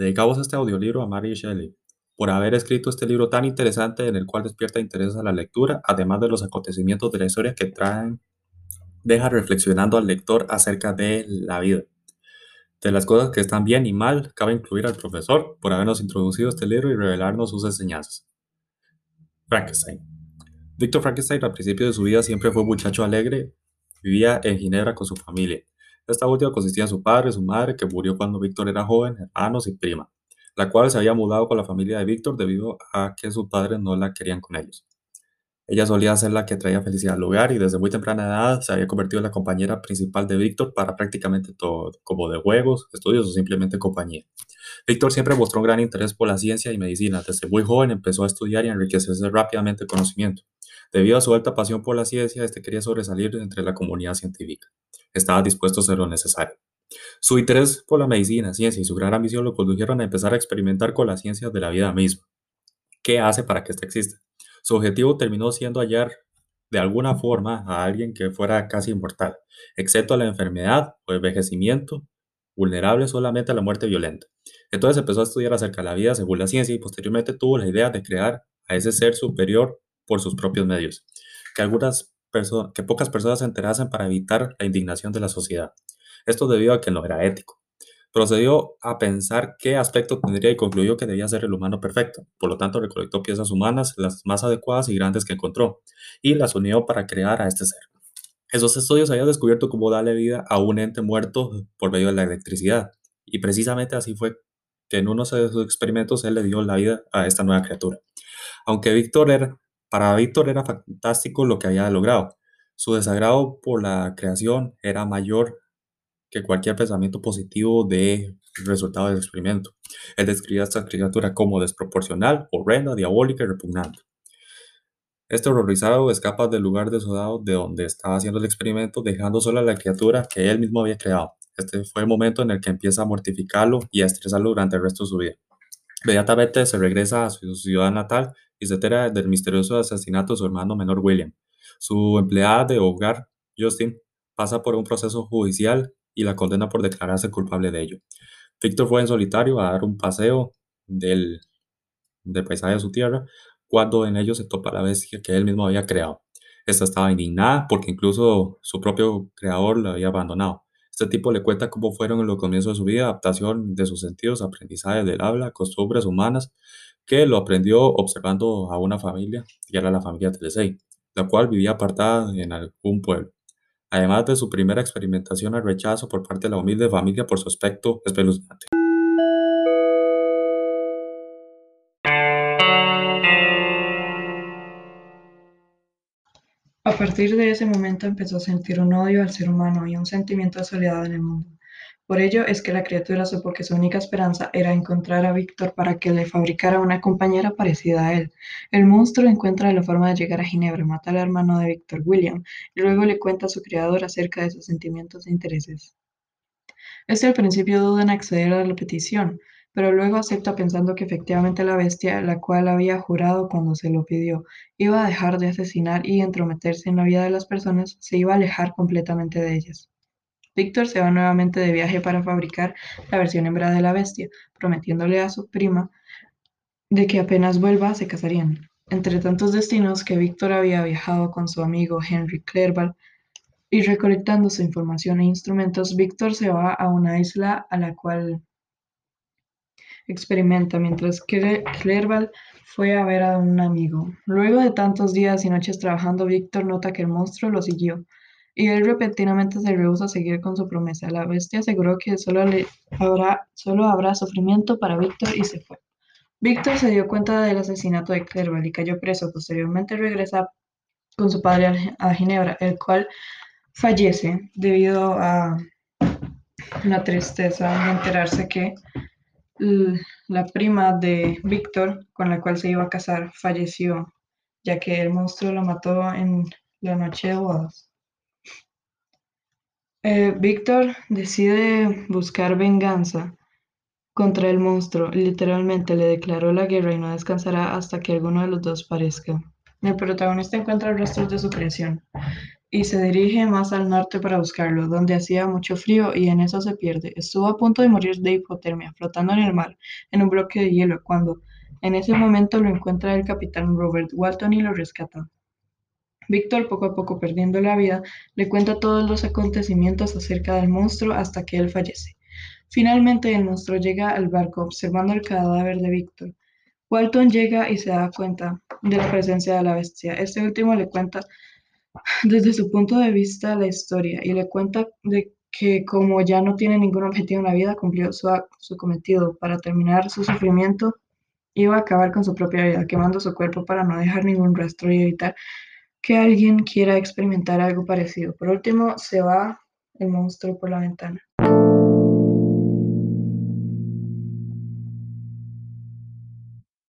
Dedicamos este audiolibro a Mary Shelley por haber escrito este libro tan interesante en el cual despierta interés a la lectura, además de los acontecimientos de la historia que traen, deja reflexionando al lector acerca de la vida. De las cosas que están bien y mal, cabe incluir al profesor por habernos introducido este libro y revelarnos sus enseñanzas. Frankenstein. Víctor Frankenstein al principio de su vida siempre fue un muchacho alegre, vivía en Ginebra con su familia. Esta última consistía en su padre, su madre, que murió cuando Víctor era joven, hermanos y prima, la cual se había mudado con la familia de Víctor debido a que sus padres no la querían con ellos. Ella solía ser la que traía felicidad al hogar y desde muy temprana edad se había convertido en la compañera principal de Víctor para prácticamente todo, como de juegos, estudios o simplemente compañía. Víctor siempre mostró un gran interés por la ciencia y medicina. Desde muy joven empezó a estudiar y enriquecerse rápidamente el conocimiento. Debido a su alta pasión por la ciencia, este quería sobresalir entre la comunidad científica. Estaba dispuesto a hacer lo necesario. Su interés por la medicina, ciencia y su gran ambición lo condujeron a empezar a experimentar con las ciencias de la vida misma. ¿Qué hace para que ésta exista? Su objetivo terminó siendo hallar de alguna forma a alguien que fuera casi inmortal, excepto a la enfermedad o envejecimiento, vulnerable solamente a la muerte violenta. Entonces empezó a estudiar acerca de la vida según la ciencia y posteriormente tuvo la idea de crear a ese ser superior por sus propios medios, que, algunas que pocas personas se enterasen para evitar la indignación de la sociedad. Esto debido a que no era ético. Procedió a pensar qué aspecto tendría y concluyó que debía ser el humano perfecto. Por lo tanto, recolectó piezas humanas, las más adecuadas y grandes que encontró, y las unió para crear a este ser. Esos estudios habían descubierto cómo darle vida a un ente muerto por medio de la electricidad, y precisamente así fue que en uno de sus experimentos él le dio la vida a esta nueva criatura. Aunque Víctor era, para Víctor era fantástico lo que había logrado, su desagrado por la creación era mayor que cualquier pensamiento positivo de resultado del experimento. Él describía a esta criatura como desproporcional, horrenda, diabólica y repugnante. Este horrorizado escapa del lugar desodado de donde estaba haciendo el experimento, dejando sola a la criatura que él mismo había creado. Este fue el momento en el que empieza a mortificarlo y a estresarlo durante el resto de su vida. Inmediatamente se regresa a su ciudad natal y se entera del misterioso asesinato de su hermano menor William. Su empleada de hogar, Justin, pasa por un proceso judicial y la condena por declararse culpable de ello. Víctor fue en solitario a dar un paseo del, paisaje de su tierra cuando en ello se topa la bestia que él mismo había creado. Esta estaba indignada porque incluso su propio creador la había abandonado. Este tipo le cuenta cómo fueron en los comienzos de su vida, adaptación de sus sentidos, aprendizaje del habla, costumbres humanas, que lo aprendió observando a una familia, y era la familia Telesei, la cual vivía apartada en algún pueblo además de su primera experimentación al rechazo por parte de la humilde familia por su aspecto espeluznante. Partir de ese momento empezó a sentir un odio al ser humano y un sentimiento de soledad en el mundo. Por ello es que la criatura supo que su única esperanza era encontrar a Víctor para que le fabricara una compañera parecida a él. El monstruo encuentra la forma de llegar a Ginebra, mata al hermano de Víctor, William, y luego le cuenta a su creador acerca de sus sentimientos e intereses. Este al principio duda en acceder a la petición, pero luego acepta pensando que efectivamente la bestia, la cual había jurado cuando se lo pidió, iba a dejar de asesinar y entrometerse en la vida de las personas, se iba a alejar completamente de ellas. Víctor se va nuevamente de viaje para fabricar la versión hembra de la bestia, prometiéndole a su prima de que apenas vuelva se casarían. Entre tantos destinos que Víctor había viajado con su amigo Henry Clerval y recolectando su información e instrumentos, Víctor se va a una isla a la cual experimenta, mientras que Clerval fue a ver a un amigo. Luego de tantos días y noches trabajando, Víctor nota que el monstruo lo siguió y él repentinamente se rehúsa a seguir con su promesa. La bestia aseguró que solo, le habrá, solo habrá sufrimiento para Víctor y se fue. Víctor se dio cuenta del asesinato de Clerval y cayó preso. Posteriormente regresa con su padre a Ginebra, el cual fallece debido a la tristeza de enterarse que la prima de Víctor, con la cual se iba a casar, falleció, ya que el monstruo lo mató en la noche de bodas. Eh, Víctor decide buscar venganza contra el monstruo. Literalmente le declaró la guerra y no descansará hasta que alguno de los dos parezca. El protagonista encuentra restos de su creación. Y se dirige más al norte para buscarlo, donde hacía mucho frío y en eso se pierde. Estuvo a punto de morir de hipotermia, flotando en el mar, en un bloque de hielo, cuando en ese momento lo encuentra el capitán Robert Walton y lo rescata. Víctor, poco a poco perdiendo la vida, le cuenta todos los acontecimientos acerca del monstruo hasta que él fallece. Finalmente el monstruo llega al barco observando el cadáver de Víctor. Walton llega y se da cuenta de la presencia de la bestia. Este último le cuenta desde su punto de vista la historia y le cuenta de que como ya no tiene ningún objetivo en la vida, cumplió su, su cometido para terminar su sufrimiento, iba a acabar con su propia vida, quemando su cuerpo para no dejar ningún rastro y evitar que alguien quiera experimentar algo parecido. Por último, se va el monstruo por la ventana.